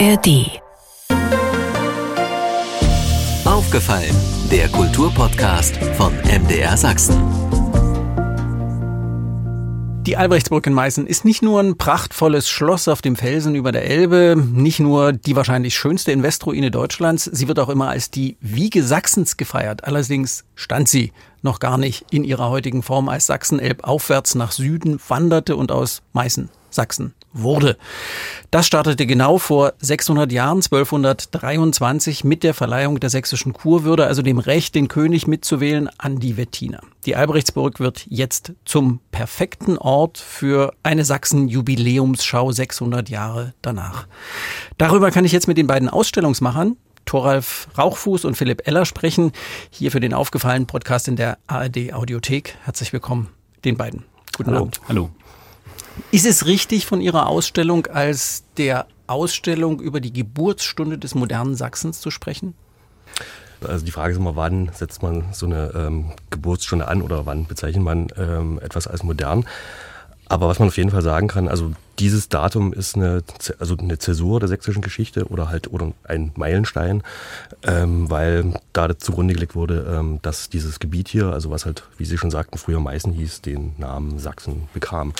ARD. Aufgefallen, der Kulturpodcast von MDR Sachsen. Die Albrechtsburg in Meißen ist nicht nur ein prachtvolles Schloss auf dem Felsen über der Elbe, nicht nur die wahrscheinlich schönste Investroine Deutschlands, sie wird auch immer als die Wiege Sachsens gefeiert. Allerdings stand sie noch gar nicht in ihrer heutigen Form, als Sachsen-Elb aufwärts nach Süden wanderte und aus Meißen Sachsen wurde. Das startete genau vor 600 Jahren, 1223, mit der Verleihung der sächsischen Kurwürde, also dem Recht, den König mitzuwählen, an die Wettiner. Die Albrechtsburg wird jetzt zum perfekten Ort für eine Sachsen-Jubiläumsschau 600 Jahre danach. Darüber kann ich jetzt mit den beiden Ausstellungsmachern, Thoralf Rauchfuß und Philipp Eller sprechen, hier für den aufgefallenen Podcast in der ARD Audiothek. Herzlich willkommen den beiden. Guten Hallo. Abend. Hallo. Ist es richtig von Ihrer Ausstellung als der Ausstellung über die Geburtsstunde des modernen Sachsens zu sprechen? Also die Frage ist immer, wann setzt man so eine ähm, Geburtsstunde an oder wann bezeichnet man ähm, etwas als modern? Aber was man auf jeden Fall sagen kann, also dieses Datum ist eine, also eine Zäsur der sächsischen Geschichte oder halt oder ein Meilenstein, ähm, weil da zugrunde gelegt wurde, ähm, dass dieses Gebiet hier, also was halt, wie Sie schon sagten, früher Meißen hieß, den Namen Sachsen bekam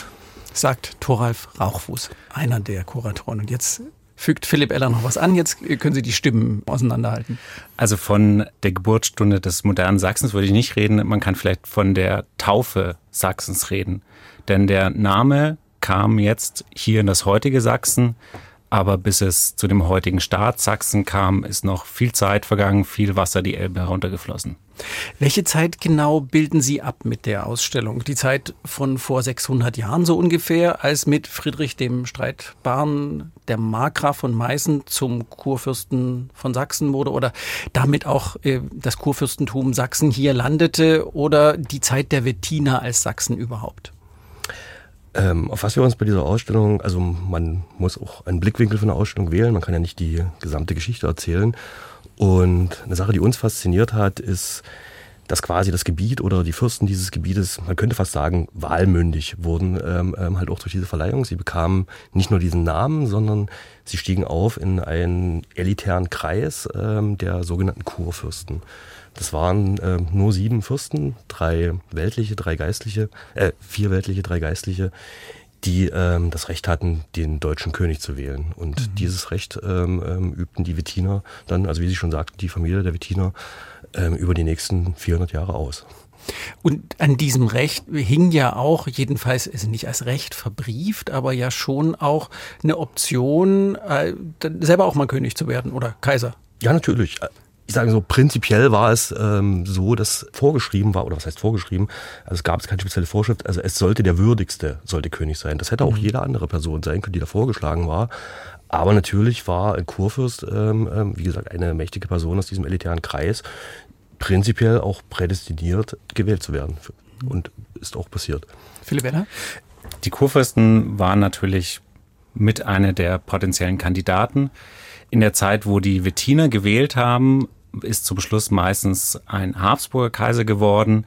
sagt Thoralf Rauchfuß, einer der Kuratoren. Und jetzt fügt Philipp Eller noch was an. Jetzt können Sie die Stimmen auseinanderhalten. Also von der Geburtsstunde des modernen Sachsens würde ich nicht reden. Man kann vielleicht von der Taufe Sachsens reden. Denn der Name kam jetzt hier in das heutige Sachsen aber bis es zu dem heutigen Staat Sachsen kam, ist noch viel Zeit vergangen, viel Wasser die Elbe heruntergeflossen. Welche Zeit genau bilden Sie ab mit der Ausstellung? Die Zeit von vor 600 Jahren so ungefähr, als mit Friedrich dem Streitbaren der Markgraf von Meißen zum Kurfürsten von Sachsen wurde oder damit auch äh, das Kurfürstentum Sachsen hier landete oder die Zeit der Wettiner als Sachsen überhaupt? Ähm, auf was wir uns bei dieser Ausstellung, also man muss auch einen Blickwinkel von der Ausstellung wählen, man kann ja nicht die gesamte Geschichte erzählen. Und eine Sache, die uns fasziniert hat, ist, dass quasi das Gebiet oder die Fürsten dieses Gebietes, man könnte fast sagen, wahlmündig wurden, ähm, ähm, halt auch durch diese Verleihung. Sie bekamen nicht nur diesen Namen, sondern sie stiegen auf in einen elitären Kreis ähm, der sogenannten Kurfürsten. Das waren äh, nur sieben Fürsten, drei weltliche, drei geistliche, äh, vier weltliche, drei geistliche, die ähm, das Recht hatten, den deutschen König zu wählen. Und mhm. dieses Recht ähm, ähm, übten die Wettiner dann, also wie Sie schon sagten, die Familie der Wettiner ähm, über die nächsten 400 Jahre aus. Und an diesem Recht hing ja auch, jedenfalls ist nicht als Recht verbrieft, aber ja schon auch eine Option, äh, selber auch mal König zu werden oder Kaiser. Ja, natürlich ich sage so, prinzipiell war es ähm, so, dass vorgeschrieben war, oder was heißt vorgeschrieben, also es gab es keine spezielle Vorschrift, also es sollte der würdigste, sollte König sein. Das hätte auch mhm. jede andere Person sein können, die da vorgeschlagen war. Aber natürlich war ein Kurfürst, ähm, ähm, wie gesagt, eine mächtige Person aus diesem elitären Kreis, prinzipiell auch prädestiniert, gewählt zu werden. Und ist auch passiert. Philipp Werner? Die Kurfürsten waren natürlich mit einer der potenziellen Kandidaten. In der Zeit, wo die Wettiner gewählt haben, ist zum Schluss meistens ein Habsburger Kaiser geworden.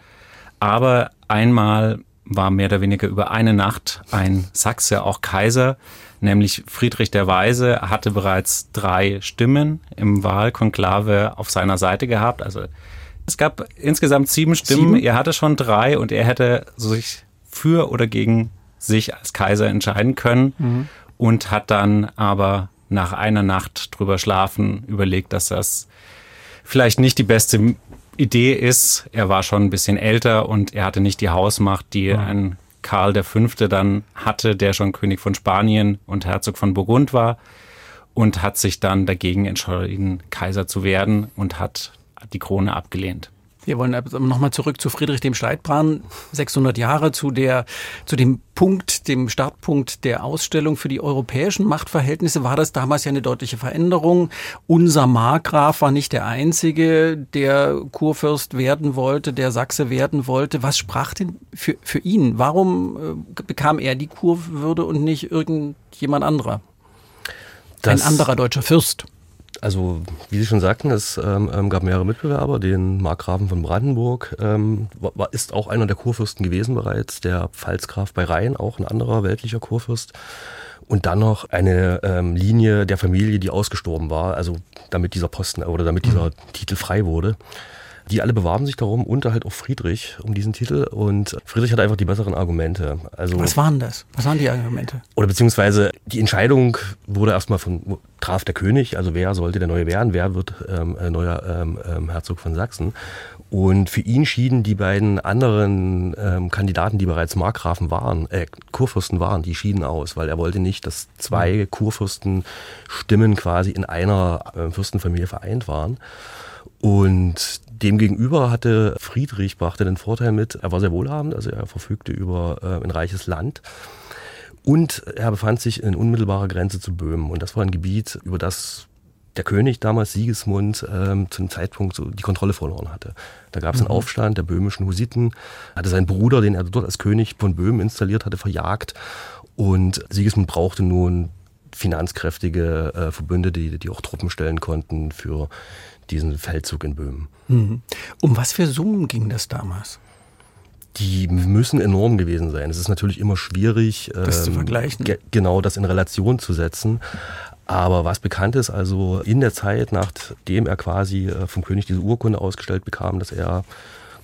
Aber einmal war mehr oder weniger über eine Nacht ein Sachse auch Kaiser, nämlich Friedrich der Weise hatte bereits drei Stimmen im Wahlkonklave auf seiner Seite gehabt. Also es gab insgesamt sieben Stimmen. Sieben? Er hatte schon drei und er hätte sich für oder gegen sich als Kaiser entscheiden können mhm. und hat dann aber nach einer Nacht drüber schlafen überlegt, dass das vielleicht nicht die beste Idee ist. Er war schon ein bisschen älter und er hatte nicht die Hausmacht, die ja. ein Karl V. dann hatte, der schon König von Spanien und Herzog von Burgund war und hat sich dann dagegen entschieden, Kaiser zu werden und hat die Krone abgelehnt. Wir wollen nochmal zurück zu Friedrich dem Streitbaren, 600 Jahre zu der, zu dem Punkt, dem Startpunkt der Ausstellung für die europäischen Machtverhältnisse war das damals ja eine deutliche Veränderung. Unser Markgraf war nicht der einzige, der Kurfürst werden wollte, der Sachse werden wollte. Was sprach denn für, für ihn? Warum äh, bekam er die Kurwürde und nicht irgendjemand anderer? Das, Ein anderer deutscher Fürst? Also, wie Sie schon sagten, es ähm, ähm, gab mehrere Mitbewerber. Den Markgrafen von Brandenburg ähm, war, ist auch einer der Kurfürsten gewesen bereits. Der Pfalzgraf bei Rhein, auch ein anderer weltlicher Kurfürst. Und dann noch eine ähm, Linie der Familie, die ausgestorben war, also damit dieser Posten oder damit dieser mhm. Titel frei wurde. Die alle bewarben sich darum und halt auch Friedrich um diesen Titel. Und Friedrich hat einfach die besseren Argumente. Also, Was waren das? Was waren die Argumente? Oder beziehungsweise die Entscheidung wurde erstmal von, traf der König, also wer sollte der Neue werden, wer wird ähm, äh, neuer ähm, ähm, Herzog von Sachsen. Und für ihn schieden die beiden anderen ähm, Kandidaten, die bereits Markgrafen waren, äh, Kurfürsten waren, die schieden aus, weil er wollte nicht, dass zwei mhm. Kurfürstenstimmen quasi in einer äh, Fürstenfamilie vereint waren. Und Demgegenüber hatte Friedrich, brachte den Vorteil mit, er war sehr wohlhabend, also er verfügte über äh, ein reiches Land. Und er befand sich in unmittelbarer Grenze zu Böhmen. Und das war ein Gebiet, über das der König damals Sigismund ähm, zu einem Zeitpunkt so die Kontrolle verloren hatte. Da gab es einen mhm. Aufstand der böhmischen Husiten, hatte seinen Bruder, den er dort als König von Böhmen installiert hatte, verjagt. Und Sigismund brauchte nun finanzkräftige äh, Verbündete, die, die auch Truppen stellen konnten für diesen Feldzug in Böhmen. Mhm. Um was für Summen ging das damals? Die müssen enorm gewesen sein. Es ist natürlich immer schwierig, das ähm, zu vergleichen. Ge genau das in Relation zu setzen. Aber was bekannt ist, also in der Zeit, nachdem er quasi äh, vom König diese Urkunde ausgestellt bekam, dass er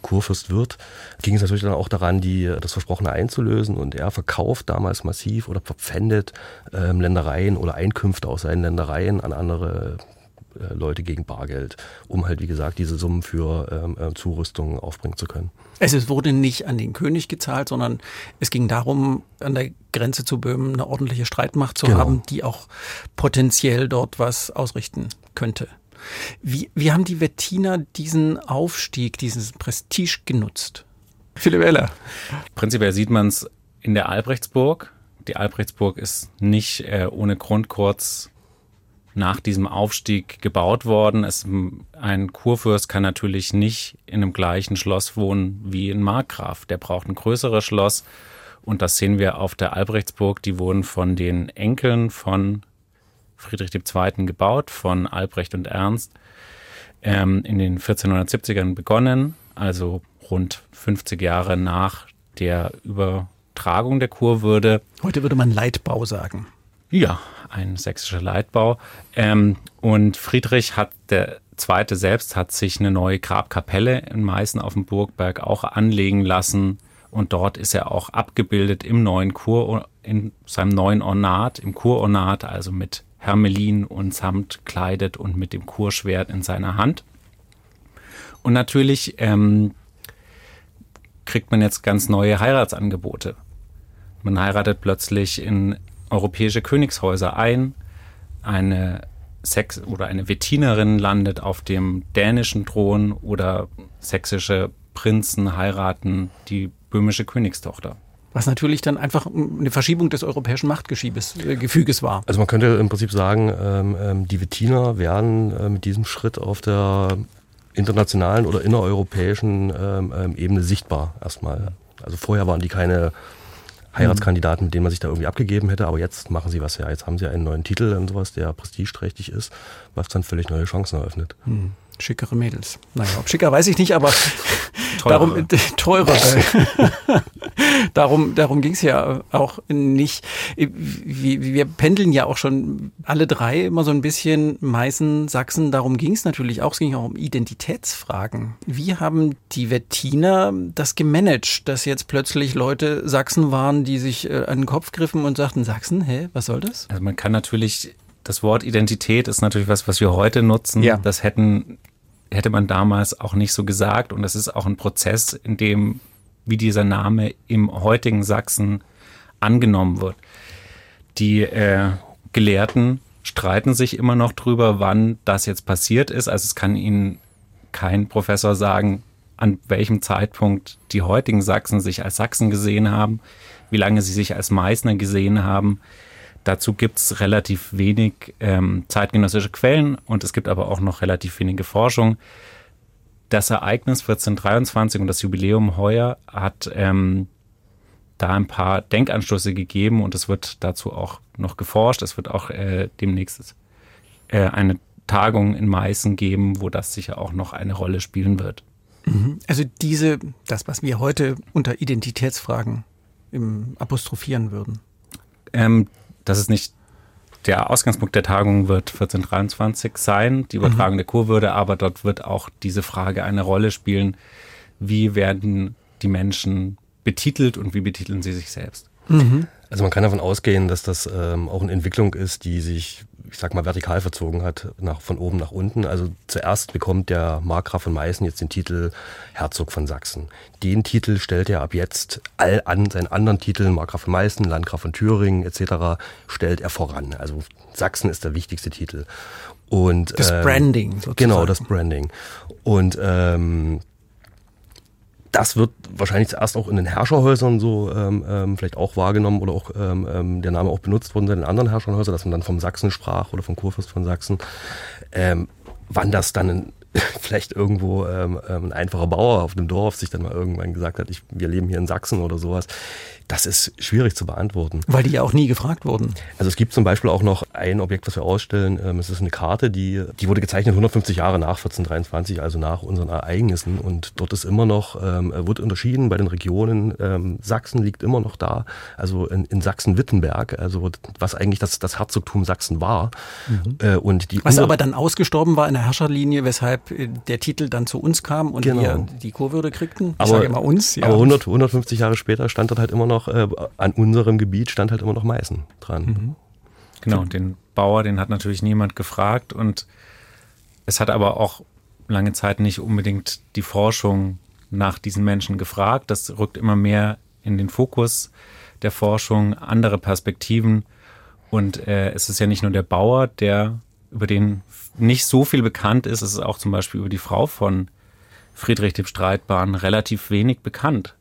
Kurfürst wird, ging es natürlich dann auch daran, die, das Versprochene einzulösen. Und er verkauft damals massiv oder verpfändet ähm, Ländereien oder Einkünfte aus seinen Ländereien an andere äh, Leute gegen Bargeld, um halt, wie gesagt, diese Summen für ähm, äh, Zurüstung aufbringen zu können. Es wurde nicht an den König gezahlt, sondern es ging darum, an der Grenze zu Böhmen eine ordentliche Streitmacht zu genau. haben, die auch potenziell dort was ausrichten könnte. Wie, wie haben die Wettiner diesen Aufstieg, diesen Prestige genutzt? Philipp Eller. Prinzipiell sieht man es in der Albrechtsburg. Die Albrechtsburg ist nicht äh, ohne Grund kurz nach diesem Aufstieg gebaut worden. Es, ein Kurfürst kann natürlich nicht in einem gleichen Schloss wohnen wie ein Markgraf. Der braucht ein größeres Schloss. Und das sehen wir auf der Albrechtsburg. Die wurden von den Enkeln von Friedrich II. gebaut, von Albrecht und Ernst, ähm, in den 1470ern begonnen, also rund 50 Jahre nach der Übertragung der Kurwürde. Heute würde man Leitbau sagen. Ja, ein sächsischer Leitbau. Ähm, und Friedrich hat, der Zweite selbst, hat sich eine neue Grabkapelle in Meißen auf dem Burgberg auch anlegen lassen. Und dort ist er auch abgebildet im neuen Kur, in seinem neuen Ornat, im Kurornat, also mit Hermelin und Samt kleidet und mit dem Kurschwert in seiner Hand. Und natürlich ähm, kriegt man jetzt ganz neue Heiratsangebote. Man heiratet plötzlich in europäische Königshäuser ein. Eine Sex oder eine Wettinerin landet auf dem dänischen Thron oder sächsische Prinzen heiraten die böhmische Königstochter. Was natürlich dann einfach eine Verschiebung des europäischen Machtgefüges äh, war. Also man könnte im Prinzip sagen, ähm, ähm, die Wettiner werden äh, mit diesem Schritt auf der internationalen oder innereuropäischen ähm, Ebene sichtbar erstmal. Also vorher waren die keine Heiratskandidaten, mit denen man sich da irgendwie abgegeben hätte. Aber jetzt machen sie was ja. Jetzt haben sie einen neuen Titel und sowas, der prestigeträchtig ist, was dann völlig neue Chancen eröffnet. Hm. Schickere Mädels. Naja, ob schicker weiß ich nicht, aber Darum, äh, teurere. darum darum ging es ja auch nicht. Wir, wir pendeln ja auch schon alle drei immer so ein bisschen Meißen, Sachsen. Darum ging es natürlich auch. Es ging auch um Identitätsfragen. Wie haben die Wettiner das gemanagt, dass jetzt plötzlich Leute Sachsen waren, die sich äh, an den Kopf griffen und sagten, Sachsen, hä, was soll das? Also man kann natürlich das Wort Identität ist natürlich was, was wir heute nutzen. Ja. Das hätten hätte man damals auch nicht so gesagt. Und das ist auch ein Prozess, in dem, wie dieser Name im heutigen Sachsen angenommen wird. Die äh, Gelehrten streiten sich immer noch drüber, wann das jetzt passiert ist. Also es kann Ihnen kein Professor sagen, an welchem Zeitpunkt die heutigen Sachsen sich als Sachsen gesehen haben, wie lange sie sich als Meißner gesehen haben. Dazu gibt es relativ wenig ähm, zeitgenössische Quellen und es gibt aber auch noch relativ wenige Forschung. Das Ereignis 1423 und das Jubiläum heuer hat ähm, da ein paar Denkanstöße gegeben und es wird dazu auch noch geforscht. Es wird auch äh, demnächst äh, eine Tagung in Meißen geben, wo das sicher auch noch eine Rolle spielen wird. Mhm. Also diese, das, was wir heute unter Identitätsfragen im apostrophieren würden. Ähm, das ist nicht der Ausgangspunkt der Tagung wird 1423 sein, die Übertragung mhm. der Kurwürde, aber dort wird auch diese Frage eine Rolle spielen. Wie werden die Menschen betitelt und wie betiteln sie sich selbst? Mhm. Also man kann davon ausgehen, dass das ähm, auch eine Entwicklung ist, die sich, ich sag mal, vertikal verzogen hat, nach, von oben nach unten. Also zuerst bekommt der Markgraf von Meißen jetzt den Titel Herzog von Sachsen. Den Titel stellt er ab jetzt all an seinen anderen Titeln, Markgraf von Meißen, Landgraf von Thüringen etc., stellt er voran. Also Sachsen ist der wichtigste Titel. Und, das ähm, Branding. Sozusagen. Genau, das Branding. Und ähm, das wird wahrscheinlich zuerst auch in den Herrscherhäusern so ähm, ähm, vielleicht auch wahrgenommen oder auch ähm, ähm, der Name auch benutzt worden in den anderen Herrscherhäusern, dass man dann vom Sachsen sprach oder vom Kurfürst von Sachsen. Ähm, wann das dann in, vielleicht irgendwo ähm, ähm, ein einfacher Bauer auf dem Dorf sich dann mal irgendwann gesagt hat, ich, wir leben hier in Sachsen oder sowas. Das ist schwierig zu beantworten. Weil die ja auch nie gefragt wurden. Also es gibt zum Beispiel auch noch ein Objekt, was wir ausstellen. Ähm, es ist eine Karte, die, die wurde gezeichnet 150 Jahre nach 1423, also nach unseren Ereignissen. Und dort ist immer noch, ähm, wird unterschieden bei den Regionen. Ähm, Sachsen liegt immer noch da, also in, in Sachsen-Wittenberg, also was eigentlich das, das Herzogtum Sachsen war. Mhm. Äh, und die was aber dann ausgestorben war in der Herrscherlinie, weshalb der Titel dann zu uns kam und genau. wir die Kurwürde kriegten. Ich aber, sage immer uns. Ja. Aber 100, 150 Jahre später stand dort halt immer noch noch, äh, an unserem Gebiet stand halt immer noch Meißen dran. Mhm. Genau, und den Bauer, den hat natürlich niemand gefragt und es hat aber auch lange Zeit nicht unbedingt die Forschung nach diesen Menschen gefragt. Das rückt immer mehr in den Fokus der Forschung, andere Perspektiven. Und äh, es ist ja nicht nur der Bauer, der über den nicht so viel bekannt ist, es ist auch zum Beispiel über die Frau von Friedrich dem Streitbaren relativ wenig bekannt.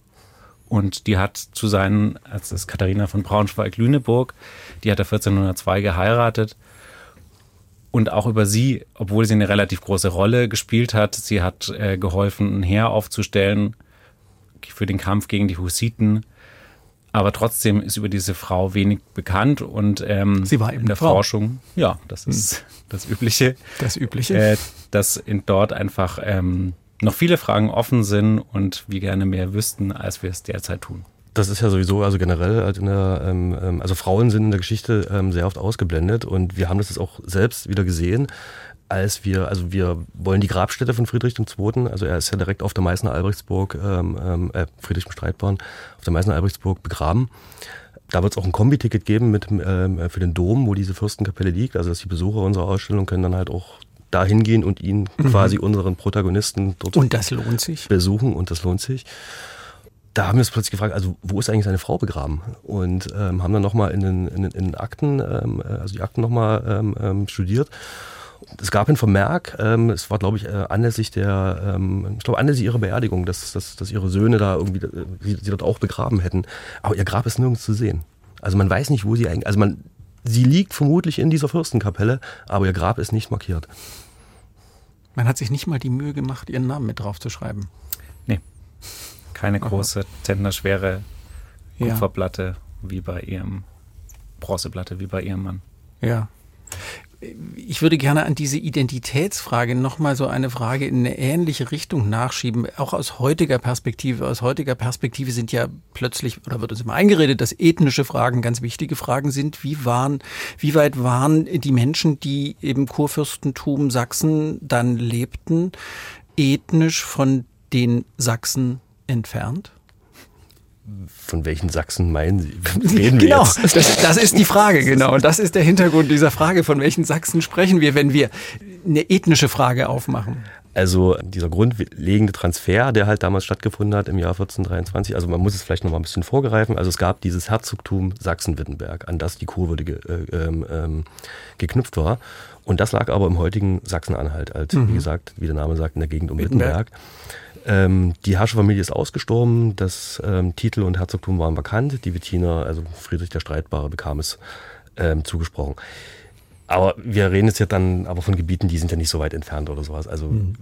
Und die hat zu seinen, als das Katharina von Braunschweig-Lüneburg, die hat er 1402 geheiratet. Und auch über sie, obwohl sie eine relativ große Rolle gespielt hat, sie hat äh, geholfen, ein Heer aufzustellen für den Kampf gegen die Hussiten. Aber trotzdem ist über diese Frau wenig bekannt und ähm, sie war eben in der Frau. Forschung, ja, das ist hm. das Übliche. Das Übliche. Äh, dass in dort einfach ähm, noch viele Fragen offen sind und wir gerne mehr wüssten, als wir es derzeit tun. Das ist ja sowieso, also generell, halt der, ähm, ähm, also Frauen sind in der Geschichte ähm, sehr oft ausgeblendet und wir haben das jetzt auch selbst wieder gesehen, als wir, also wir wollen die Grabstätte von Friedrich II., also er ist ja direkt auf der Meißner Albrechtsburg, ähm, ähm, äh, Friedrich im Streitbaren, auf der Meißner Albrechtsburg begraben. Da wird es auch ein Kombi-Ticket geben mit, ähm, für den Dom, wo diese Fürstenkapelle liegt, also dass die Besucher unserer Ausstellung können dann halt auch da hingehen und ihn mhm. quasi unseren Protagonisten dort und das lohnt sich. besuchen und das lohnt sich. Da haben wir uns plötzlich gefragt, also wo ist eigentlich seine Frau begraben? Und ähm, haben dann nochmal in den, in, in den Akten, ähm, äh, also die Akten nochmal ähm, ähm, studiert. Es gab ein Vermerk, ähm, es war glaube ich äh, anlässlich der, ähm, ich glaube anlässlich ihrer Beerdigung, dass, dass, dass ihre Söhne da irgendwie, äh, sie, sie dort auch begraben hätten. Aber ihr Grab ist nirgends zu sehen. Also man weiß nicht, wo sie eigentlich, also man, sie liegt vermutlich in dieser Fürstenkapelle, aber ihr Grab ist nicht markiert. Man hat sich nicht mal die Mühe gemacht, ihren Namen mit drauf zu schreiben. Nee. Keine große, zentnerschwere Kupferplatte ja. wie bei ihrem Bronzeplatte wie bei ihrem Mann. Ja ich würde gerne an diese Identitätsfrage nochmal so eine Frage in eine ähnliche Richtung nachschieben, auch aus heutiger Perspektive. Aus heutiger Perspektive sind ja plötzlich, oder wird uns immer eingeredet, dass ethnische Fragen ganz wichtige Fragen sind. Wie waren, wie weit waren die Menschen, die im Kurfürstentum Sachsen dann lebten, ethnisch von den Sachsen entfernt? Von welchen Sachsen meinen Sie? Reden wir genau, jetzt? Das, das ist die Frage, genau. Und das ist der Hintergrund dieser Frage. Von welchen Sachsen sprechen wir, wenn wir eine ethnische Frage aufmachen? Also dieser grundlegende Transfer, der halt damals stattgefunden hat im Jahr 1423, also man muss es vielleicht noch mal ein bisschen vorgreifen. Also es gab dieses Herzogtum Sachsen-Wittenberg, an das die Kurwürde ge, äh, ähm, ähm, geknüpft war. Und das lag aber im heutigen Sachsen-Anhalt, als, mhm. wie gesagt, wie der Name sagt, in der Gegend um Wittenberg. Wittenberg. Ähm, die Herrscherfamilie ist ausgestorben, das ähm, Titel und Herzogtum waren vakant. Die Wettiner, also Friedrich der Streitbare, bekam es ähm, zugesprochen. Aber wir reden jetzt ja dann aber von Gebieten, die sind ja nicht so weit entfernt oder sowas. Also mhm.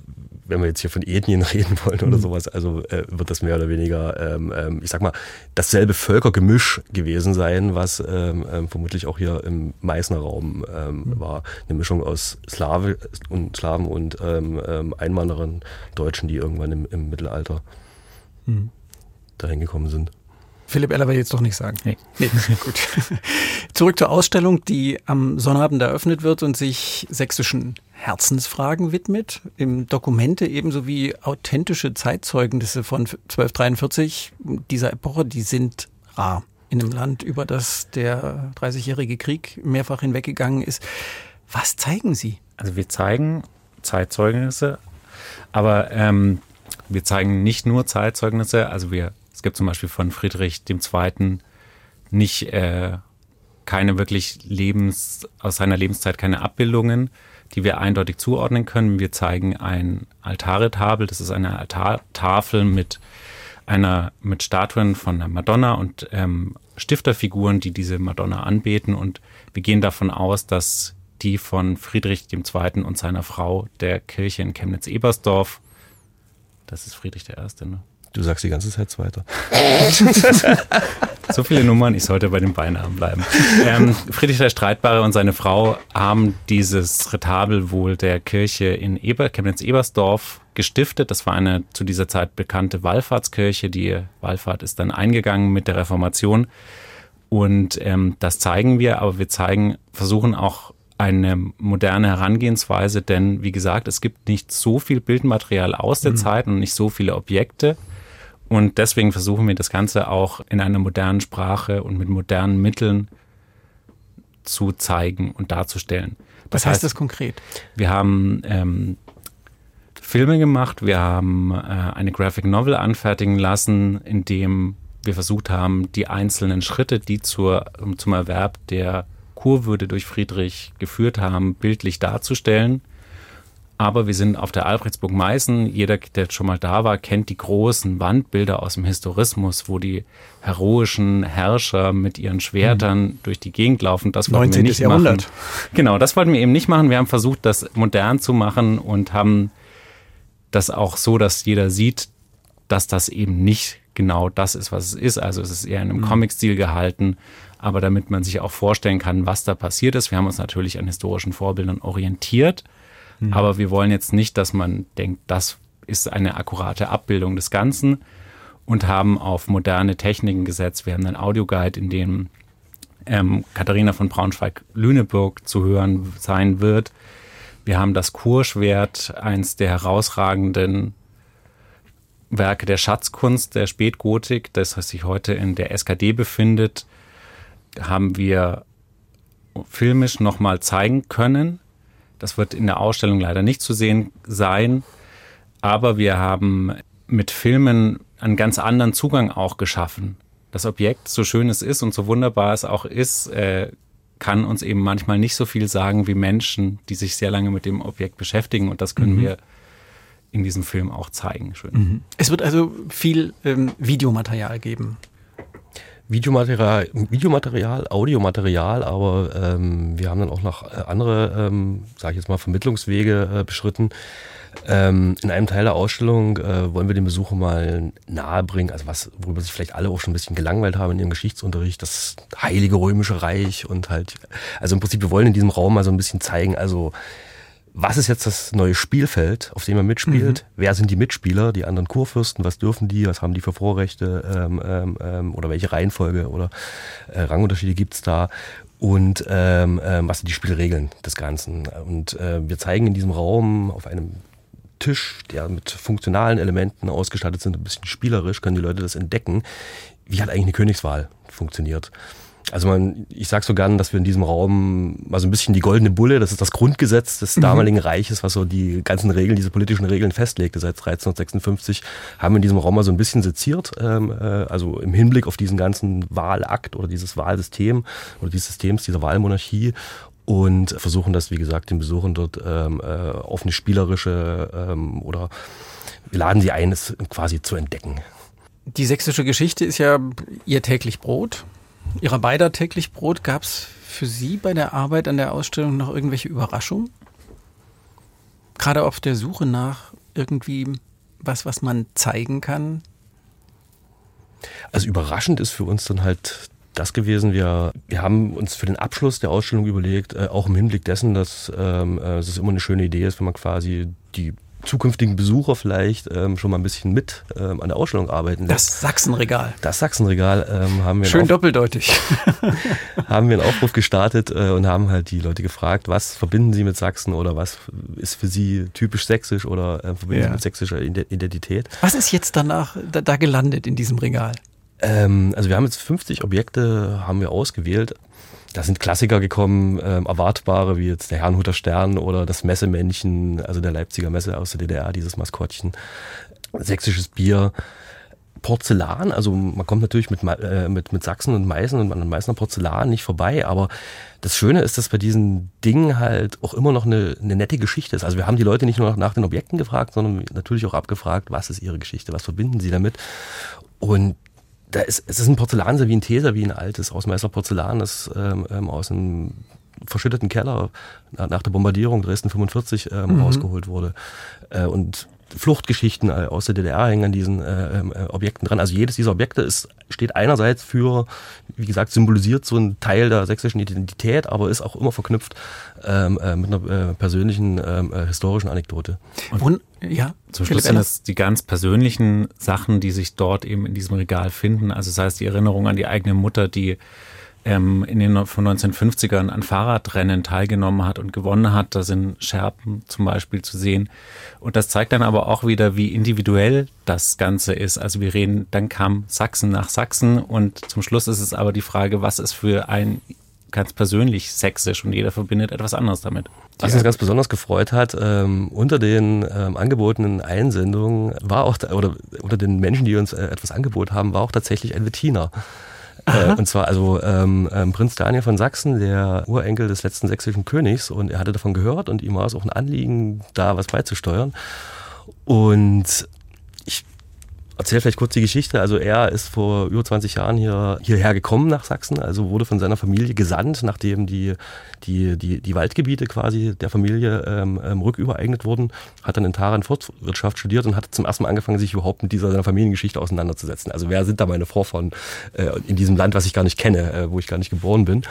Wenn wir jetzt hier von Ethnien reden wollen oder mhm. sowas, also äh, wird das mehr oder weniger, ähm, ähm, ich sag mal, dasselbe Völkergemisch gewesen sein, was ähm, ähm, vermutlich auch hier im Meißner Raum ähm, mhm. war. Eine Mischung aus Slave und Slaven und ähm, ähm, Einwanderern, Deutschen, die irgendwann im, im Mittelalter mhm. dahin gekommen sind. Philipp Eller will jetzt doch nicht sagen. Nee. nee. Gut. Zurück zur Ausstellung, die am Sonnabend eröffnet wird und sich sächsischen Herzensfragen widmet. Im Dokumente ebenso wie authentische Zeitzeugnisse von 1243 dieser Epoche, die sind rar in einem Land, über das der 30-jährige Krieg mehrfach hinweggegangen ist. Was zeigen Sie? Also wir zeigen Zeitzeugnisse, aber ähm, wir zeigen nicht nur Zeitzeugnisse. Also wir, es gibt zum Beispiel von Friedrich II. nicht äh, keine wirklich Lebens, aus seiner Lebenszeit keine Abbildungen, die wir eindeutig zuordnen können. Wir zeigen ein Altaretabel, das ist eine Altartafel mit einer mit Statuen von der Madonna und ähm, Stifterfiguren, die diese Madonna anbeten. Und wir gehen davon aus, dass die von Friedrich II. und seiner Frau der Kirche in Chemnitz-Ebersdorf, das ist Friedrich I., ne? Du sagst die ganze Zeit Zweiter. so viele Nummern, ich sollte bei den Beinamen bleiben. Ähm, Friedrich der Streitbare und seine Frau haben dieses Retabel wohl der Kirche in Eber, Chemnitz-Ebersdorf gestiftet. Das war eine zu dieser Zeit bekannte Wallfahrtskirche. Die Wallfahrt ist dann eingegangen mit der Reformation. Und ähm, das zeigen wir, aber wir zeigen, versuchen auch eine moderne Herangehensweise, denn wie gesagt, es gibt nicht so viel Bildmaterial aus der mhm. Zeit und nicht so viele Objekte. Und deswegen versuchen wir das Ganze auch in einer modernen Sprache und mit modernen Mitteln zu zeigen und darzustellen. Das Was heißt, heißt das konkret? Wir haben ähm, Filme gemacht, wir haben äh, eine Graphic Novel anfertigen lassen, in dem wir versucht haben, die einzelnen Schritte, die zur, zum Erwerb der Kurwürde durch Friedrich geführt haben, bildlich darzustellen. Aber wir sind auf der Albrechtsburg Meißen. Jeder, der schon mal da war, kennt die großen Wandbilder aus dem Historismus, wo die heroischen Herrscher mit ihren Schwertern mhm. durch die Gegend laufen. Das wollten 19. wir nicht Jahrhundert. machen. Genau, das wollten wir eben nicht machen. Wir haben versucht, das modern zu machen und haben das auch so, dass jeder sieht, dass das eben nicht genau das ist, was es ist. Also es ist eher in einem mhm. Comic-Stil gehalten, aber damit man sich auch vorstellen kann, was da passiert ist. Wir haben uns natürlich an historischen Vorbildern orientiert Mhm. Aber wir wollen jetzt nicht, dass man denkt, das ist eine akkurate Abbildung des Ganzen und haben auf moderne Techniken gesetzt. Wir haben einen Audioguide, in dem ähm, Katharina von Braunschweig-Lüneburg zu hören sein wird. Wir haben das Kurschwert, eins der herausragenden Werke der Schatzkunst der Spätgotik, das sich heute in der SKD befindet, haben wir filmisch nochmal zeigen können. Das wird in der Ausstellung leider nicht zu sehen sein. Aber wir haben mit Filmen einen ganz anderen Zugang auch geschaffen. Das Objekt, so schön es ist und so wunderbar es auch ist, äh, kann uns eben manchmal nicht so viel sagen wie Menschen, die sich sehr lange mit dem Objekt beschäftigen. Und das können mhm. wir in diesem Film auch zeigen. Schön. Mhm. Es wird also viel ähm, Videomaterial geben. Videomaterial, Videomaterial, Audiomaterial, aber ähm, wir haben dann auch noch äh, andere, ähm, sage ich jetzt mal, Vermittlungswege äh, beschritten. Ähm, in einem Teil der Ausstellung äh, wollen wir den Besucher mal nahebringen, also was, worüber sich vielleicht alle auch schon ein bisschen gelangweilt haben in ihrem Geschichtsunterricht, das Heilige Römische Reich und halt, also im Prinzip, wir wollen in diesem Raum mal so ein bisschen zeigen, also was ist jetzt das neue Spielfeld, auf dem er mitspielt? Mhm. Wer sind die Mitspieler, die anderen Kurfürsten? Was dürfen die? Was haben die für Vorrechte? Ähm, ähm, ähm oder welche Reihenfolge oder äh, Rangunterschiede gibt's da? Und ähm, ähm, was sind die Spielregeln des Ganzen? Und äh, wir zeigen in diesem Raum auf einem Tisch, der mit funktionalen Elementen ausgestattet sind, ein bisschen spielerisch, können die Leute das entdecken, wie hat eigentlich eine Königswahl funktioniert. Also man, ich sag so gern, dass wir in diesem Raum mal so ein bisschen die goldene Bulle, das ist das Grundgesetz des mhm. damaligen Reiches, was so die ganzen Regeln, diese politischen Regeln festlegte seit 1356, haben wir in diesem Raum mal so ein bisschen seziert, ähm, äh, also im Hinblick auf diesen ganzen Wahlakt oder dieses Wahlsystem oder dieses Systems dieser Wahlmonarchie und versuchen das, wie gesagt, den Besuchern dort ähm, äh, auf eine spielerische ähm, oder wir laden sie ein, es quasi zu entdecken. Die sächsische Geschichte ist ja ihr täglich Brot. Ihrer beider täglich Brot gab es für Sie bei der Arbeit an der Ausstellung noch irgendwelche Überraschungen? Gerade auf der Suche nach irgendwie was, was man zeigen kann? Also überraschend ist für uns dann halt das gewesen. Wir, wir haben uns für den Abschluss der Ausstellung überlegt, äh, auch im Hinblick dessen, dass ähm, äh, es immer eine schöne Idee ist, wenn man quasi die zukünftigen Besucher vielleicht ähm, schon mal ein bisschen mit ähm, an der Ausstellung arbeiten lässt. Das Sachsenregal. Das Sachsenregal ähm, haben wir. Schön doppeldeutig. haben wir einen Aufruf gestartet äh, und haben halt die Leute gefragt, was verbinden sie mit Sachsen oder was ist für sie typisch sächsisch oder äh, verbinden ja. sie mit sächsischer Identität. Was ist jetzt danach da, da gelandet in diesem Regal? Ähm, also wir haben jetzt 50 Objekte haben wir ausgewählt. Da sind Klassiker gekommen, ähm, erwartbare, wie jetzt der Herrnhuter Stern oder das Messemännchen, also der Leipziger Messe aus der DDR, dieses Maskottchen. Sächsisches Bier. Porzellan, also man kommt natürlich mit, äh, mit, mit Sachsen und Meißen und an Meißner Porzellan nicht vorbei, aber das Schöne ist, dass bei diesen Dingen halt auch immer noch eine, eine nette Geschichte ist. Also wir haben die Leute nicht nur nach den Objekten gefragt, sondern natürlich auch abgefragt, was ist ihre Geschichte, was verbinden sie damit. Und da ist, es ist ein Porzellan, wie ein Teser, wie ein altes Ausmeißer Porzellan, das ähm, ähm, aus einem verschütteten Keller nach der Bombardierung Dresden 45 ähm, mhm. rausgeholt wurde. Äh, und Fluchtgeschichten äh, aus der DDR hängen an diesen äh, ähm, äh, Objekten dran. Also jedes dieser Objekte ist, steht einerseits für, wie gesagt, symbolisiert so einen Teil der sächsischen Identität, aber ist auch immer verknüpft ähm, äh, mit einer äh, persönlichen ähm, äh, historischen Anekdote. Und, ja, zum Schluss sind es die ganz persönlichen Sachen, die sich dort eben in diesem Regal finden. Also das heißt die Erinnerung an die eigene Mutter, die ähm, in den von 1950ern an Fahrradrennen teilgenommen hat und gewonnen hat. Da sind Scherben zum Beispiel zu sehen. Und das zeigt dann aber auch wieder, wie individuell das Ganze ist. Also wir reden, dann kam Sachsen nach Sachsen und zum Schluss ist es aber die Frage, was ist für ein ganz persönlich sächsisch und jeder verbindet etwas anderes damit. Was uns ganz besonders gefreut hat, ähm, unter den ähm, angebotenen Einsendungen war auch, oder unter den Menschen, die uns äh, etwas angeboten haben, war auch tatsächlich ein Wettiner. Äh, und zwar also ähm, ähm, Prinz Daniel von Sachsen, der Urenkel des letzten sächsischen Königs. Und er hatte davon gehört und ihm war es auch ein Anliegen, da was beizusteuern. Und erzähle vielleicht kurz die Geschichte. Also er ist vor über 20 Jahren hier, hierher gekommen nach Sachsen, also wurde von seiner Familie gesandt, nachdem die, die, die, die Waldgebiete quasi der Familie ähm, ähm, rückübereignet wurden, hat dann in Taran Forstwirtschaft studiert und hat zum ersten Mal angefangen, sich überhaupt mit dieser seiner Familiengeschichte auseinanderzusetzen. Also wer sind da meine Vorfahren äh, in diesem Land, was ich gar nicht kenne, äh, wo ich gar nicht geboren bin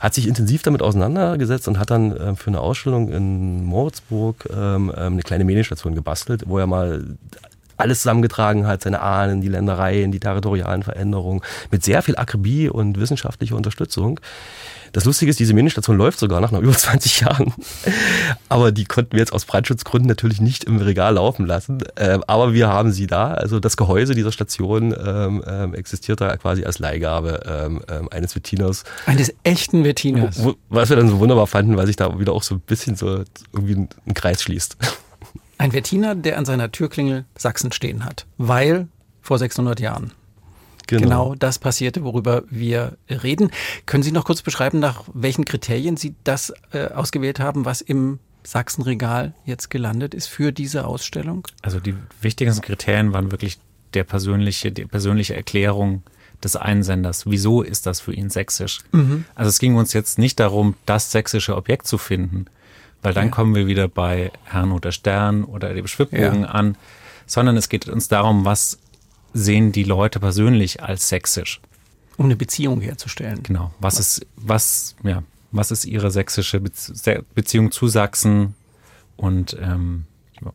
hat sich intensiv damit auseinandergesetzt und hat dann äh, für eine Ausstellung in Moritzburg ähm, ähm eine kleine Medienstation gebastelt, wo er mal alles zusammengetragen hat, seine Ahnen, die Ländereien, die territorialen Veränderungen, mit sehr viel Akribie und wissenschaftlicher Unterstützung. Das Lustige ist, diese Ministation läuft sogar nach, nach über 20 Jahren. Aber die konnten wir jetzt aus Brandschutzgründen natürlich nicht im Regal laufen lassen. Ähm, aber wir haben sie da. Also das Gehäuse dieser Station ähm, ähm, existiert da quasi als Leihgabe ähm, eines Wettiners. Eines echten Wettiners. Was wir dann so wunderbar fanden, weil sich da wieder auch so ein bisschen so irgendwie ein Kreis schließt. Ein Wettiner, der an seiner Türklingel Sachsen stehen hat, weil vor 600 Jahren. Genau. genau. das passierte, worüber wir reden. Können Sie noch kurz beschreiben, nach welchen Kriterien Sie das äh, ausgewählt haben, was im Sachsenregal jetzt gelandet ist für diese Ausstellung? Also die wichtigsten Kriterien waren wirklich der persönliche, die persönliche Erklärung des Einsenders. Wieso ist das für ihn sächsisch? Mhm. Also es ging uns jetzt nicht darum, das sächsische Objekt zu finden, weil dann ja. kommen wir wieder bei Herrnhuter Stern oder dem Schwibbogen ja. an, sondern es geht uns darum, was sehen die Leute persönlich als sächsisch. Um eine Beziehung herzustellen. Genau. Was ist, was, ja, was ist ihre sächsische Beziehung zu Sachsen? Und ähm, ja.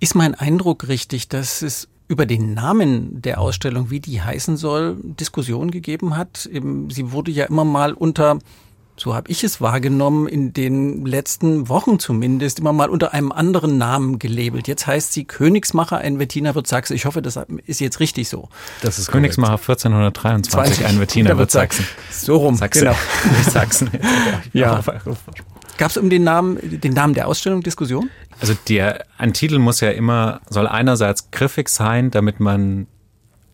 ist mein Eindruck richtig, dass es über den Namen der Ausstellung, wie die heißen soll, Diskussionen gegeben hat? Sie wurde ja immer mal unter so habe ich es wahrgenommen, in den letzten Wochen zumindest, immer mal unter einem anderen Namen gelabelt. Jetzt heißt sie Königsmacher, ein Wettiner wird Sachsen. Ich hoffe, das ist jetzt richtig so. Das ist Königsmacher 1423, 20, ein Wettiner wird Sachsen. So rum, Sachsen. genau. Sachsen. ja. Gab es um den Namen, den Namen der Ausstellung Diskussion? Also der, ein Titel muss ja immer, soll einerseits griffig sein, damit man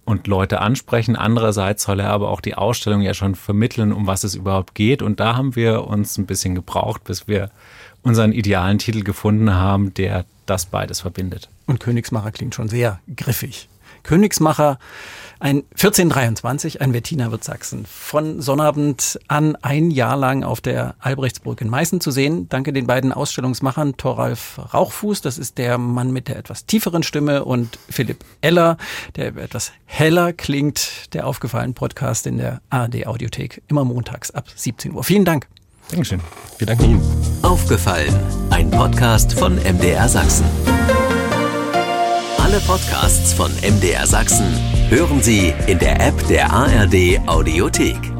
und Leute ansprechen. Andererseits soll er aber auch die Ausstellung ja schon vermitteln, um was es überhaupt geht. Und da haben wir uns ein bisschen gebraucht, bis wir unseren idealen Titel gefunden haben, der das beides verbindet. Und Königsmacher klingt schon sehr griffig. Königsmacher. Ein 1423, ein Wettiner wird Sachsen. Von Sonnabend an ein Jahr lang auf der Albrechtsburg in Meißen zu sehen. Danke den beiden Ausstellungsmachern, Thoralf Rauchfuß, das ist der Mann mit der etwas tieferen Stimme, und Philipp Eller, der etwas heller klingt, der aufgefallen Podcast in der ARD Audiothek, immer montags ab 17 Uhr. Vielen Dank. Dankeschön. Wir danken Ihnen. Aufgefallen, ein Podcast von MDR Sachsen. Alle Podcasts von MDR Sachsen hören Sie in der App der ARD Audiothek.